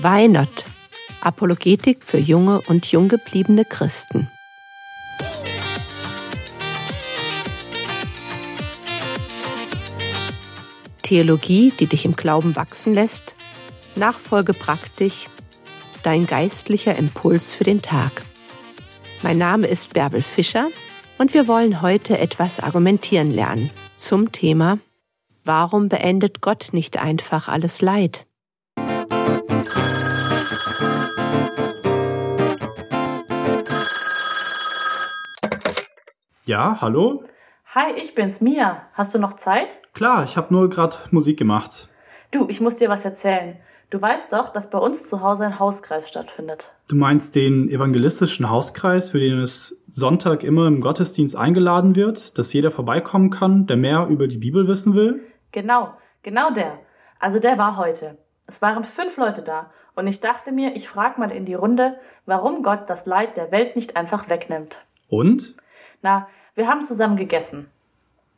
Why Not? Apologetik für junge und jung gebliebene Christen. Theologie, die dich im Glauben wachsen lässt, Nachfolge praktisch, dein geistlicher Impuls für den Tag. Mein Name ist Bärbel Fischer und wir wollen heute etwas argumentieren lernen zum Thema Warum beendet Gott nicht einfach alles Leid? Ja, hallo? Hi, ich bin's, Mia. Hast du noch Zeit? Klar, ich habe nur gerade Musik gemacht. Du, ich muss dir was erzählen. Du weißt doch, dass bei uns zu Hause ein Hauskreis stattfindet. Du meinst den evangelistischen Hauskreis, für den es Sonntag immer im Gottesdienst eingeladen wird, dass jeder vorbeikommen kann, der mehr über die Bibel wissen will? Genau, genau der. Also der war heute. Es waren fünf Leute da und ich dachte mir, ich frag mal in die Runde, warum Gott das Leid der Welt nicht einfach wegnimmt. Und? Na, wir haben zusammen gegessen.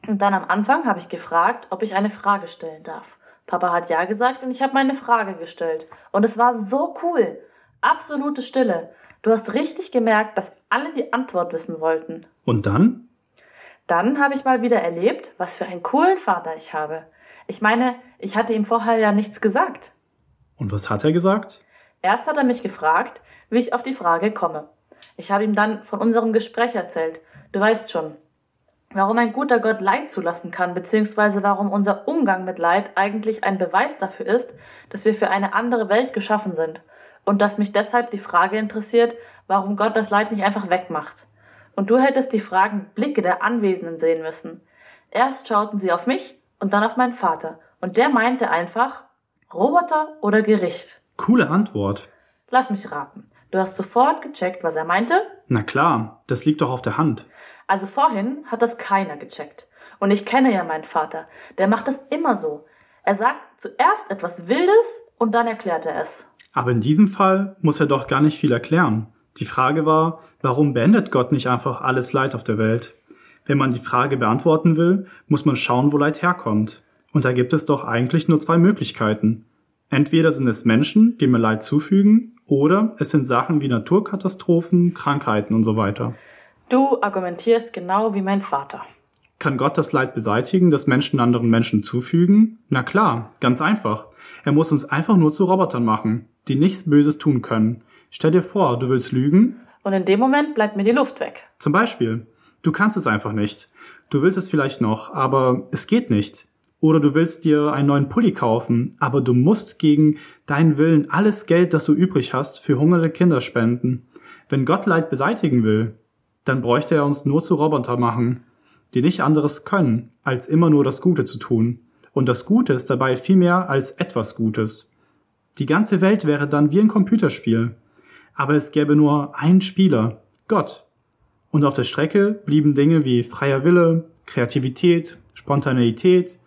Und dann am Anfang habe ich gefragt, ob ich eine Frage stellen darf. Papa hat ja gesagt und ich habe meine Frage gestellt. Und es war so cool. Absolute Stille. Du hast richtig gemerkt, dass alle die Antwort wissen wollten. Und dann? Dann habe ich mal wieder erlebt, was für einen coolen Vater ich habe. Ich meine, ich hatte ihm vorher ja nichts gesagt. Und was hat er gesagt? Erst hat er mich gefragt, wie ich auf die Frage komme. Ich habe ihm dann von unserem Gespräch erzählt Du weißt schon, warum ein guter Gott Leid zulassen kann, beziehungsweise warum unser Umgang mit Leid eigentlich ein Beweis dafür ist, dass wir für eine andere Welt geschaffen sind. Und dass mich deshalb die Frage interessiert, warum Gott das Leid nicht einfach wegmacht. Und du hättest die Fragen Blicke der Anwesenden sehen müssen. Erst schauten sie auf mich und dann auf meinen Vater. Und der meinte einfach, Roboter oder Gericht? Coole Antwort. Lass mich raten. Du hast sofort gecheckt, was er meinte? Na klar, das liegt doch auf der Hand. Also vorhin hat das keiner gecheckt. Und ich kenne ja meinen Vater. Der macht das immer so. Er sagt zuerst etwas Wildes und dann erklärt er es. Aber in diesem Fall muss er doch gar nicht viel erklären. Die Frage war, warum beendet Gott nicht einfach alles Leid auf der Welt? Wenn man die Frage beantworten will, muss man schauen, wo Leid herkommt. Und da gibt es doch eigentlich nur zwei Möglichkeiten. Entweder sind es Menschen, die mir Leid zufügen, oder es sind Sachen wie Naturkatastrophen, Krankheiten und so weiter. Du argumentierst genau wie mein Vater. Kann Gott das Leid beseitigen, das Menschen anderen Menschen zufügen? Na klar, ganz einfach. Er muss uns einfach nur zu Robotern machen, die nichts Böses tun können. Stell dir vor, du willst lügen. Und in dem Moment bleibt mir die Luft weg. Zum Beispiel. Du kannst es einfach nicht. Du willst es vielleicht noch, aber es geht nicht. Oder du willst dir einen neuen Pulli kaufen, aber du musst gegen deinen Willen alles Geld, das du übrig hast, für hungernde Kinder spenden. Wenn Gott Leid beseitigen will, dann bräuchte er uns nur zu Roboter machen, die nicht anderes können, als immer nur das Gute zu tun. Und das Gute ist dabei viel mehr als etwas Gutes. Die ganze Welt wäre dann wie ein Computerspiel. Aber es gäbe nur einen Spieler, Gott. Und auf der Strecke blieben Dinge wie freier Wille, Kreativität, Spontaneität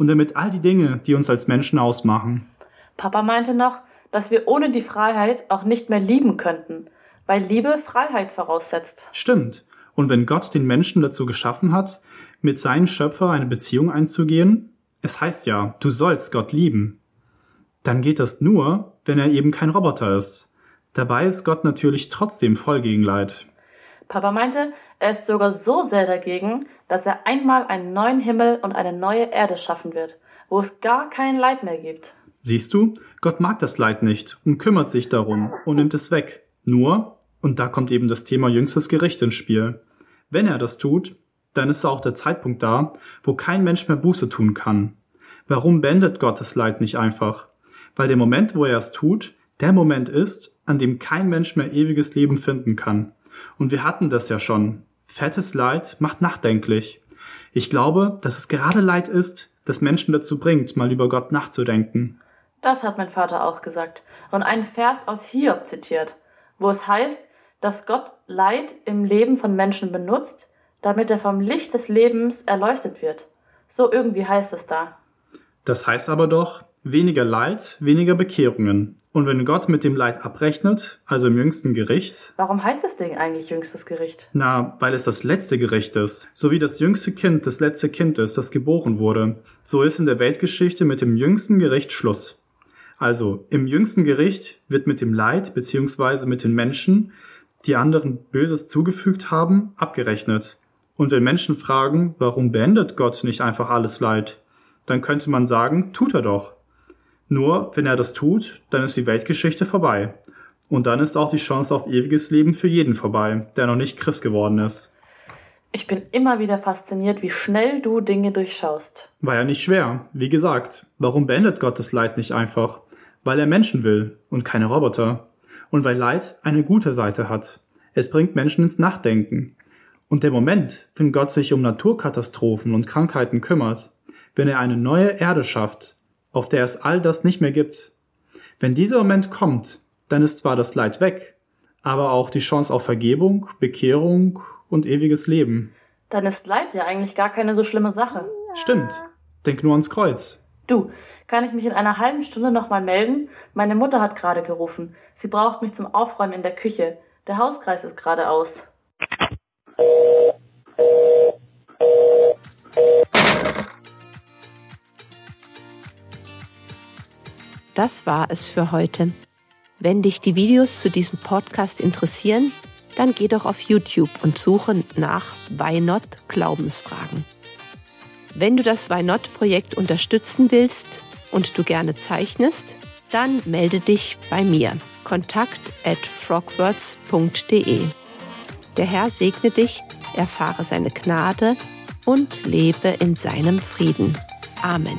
und damit all die Dinge, die uns als Menschen ausmachen. Papa meinte noch, dass wir ohne die Freiheit auch nicht mehr lieben könnten weil Liebe Freiheit voraussetzt. Stimmt. Und wenn Gott den Menschen dazu geschaffen hat, mit seinem Schöpfer eine Beziehung einzugehen, es heißt ja, du sollst Gott lieben, dann geht das nur, wenn er eben kein Roboter ist. Dabei ist Gott natürlich trotzdem voll gegen Leid. Papa meinte, er ist sogar so sehr dagegen, dass er einmal einen neuen Himmel und eine neue Erde schaffen wird, wo es gar kein Leid mehr gibt. Siehst du, Gott mag das Leid nicht und kümmert sich darum und nimmt es weg. Nur, und da kommt eben das Thema jüngstes Gericht ins Spiel. Wenn er das tut, dann ist auch der Zeitpunkt da, wo kein Mensch mehr Buße tun kann. Warum beendet Gottes Leid nicht einfach? Weil der Moment, wo er es tut, der Moment ist, an dem kein Mensch mehr ewiges Leben finden kann. Und wir hatten das ja schon. Fettes Leid macht nachdenklich. Ich glaube, dass es gerade Leid ist, das Menschen dazu bringt, mal über Gott nachzudenken. Das hat mein Vater auch gesagt und einen Vers aus Hiob zitiert, wo es heißt, dass Gott Leid im Leben von Menschen benutzt, damit er vom Licht des Lebens erleuchtet wird. So irgendwie heißt es da. Das heißt aber doch, weniger Leid, weniger Bekehrungen. Und wenn Gott mit dem Leid abrechnet, also im jüngsten Gericht. Warum heißt das Ding eigentlich jüngstes Gericht? Na, weil es das letzte Gericht ist. So wie das jüngste Kind das letzte Kind ist, das geboren wurde. So ist in der Weltgeschichte mit dem jüngsten Gericht Schluss. Also im jüngsten Gericht wird mit dem Leid beziehungsweise mit den Menschen, die anderen Böses zugefügt haben, abgerechnet. Und wenn Menschen fragen, warum beendet Gott nicht einfach alles Leid, dann könnte man sagen, tut er doch. Nur wenn er das tut, dann ist die Weltgeschichte vorbei. Und dann ist auch die Chance auf ewiges Leben für jeden vorbei, der noch nicht Christ geworden ist. Ich bin immer wieder fasziniert, wie schnell du Dinge durchschaust. War ja nicht schwer. Wie gesagt, warum beendet Gott das Leid nicht einfach? Weil er Menschen will und keine Roboter. Und weil Leid eine gute Seite hat. Es bringt Menschen ins Nachdenken. Und der Moment, wenn Gott sich um Naturkatastrophen und Krankheiten kümmert, wenn er eine neue Erde schafft, auf der es all das nicht mehr gibt, wenn dieser Moment kommt, dann ist zwar das Leid weg, aber auch die Chance auf Vergebung, Bekehrung und ewiges Leben. Dann ist Leid ja eigentlich gar keine so schlimme Sache. Stimmt. Denk nur ans Kreuz. Du, kann ich mich in einer halben Stunde nochmal melden? Meine Mutter hat gerade gerufen. Sie braucht mich zum Aufräumen in der Küche. Der Hauskreis ist gerade aus. Das war es für heute. Wenn dich die Videos zu diesem Podcast interessieren, dann geh doch auf YouTube und suche nach Why Not Glaubensfragen. Wenn du das Why Not Projekt unterstützen willst und du gerne zeichnest, dann melde dich bei mir. Kontakt at frogwords.de. Der Herr segne dich, erfahre seine Gnade und lebe in seinem Frieden. Amen.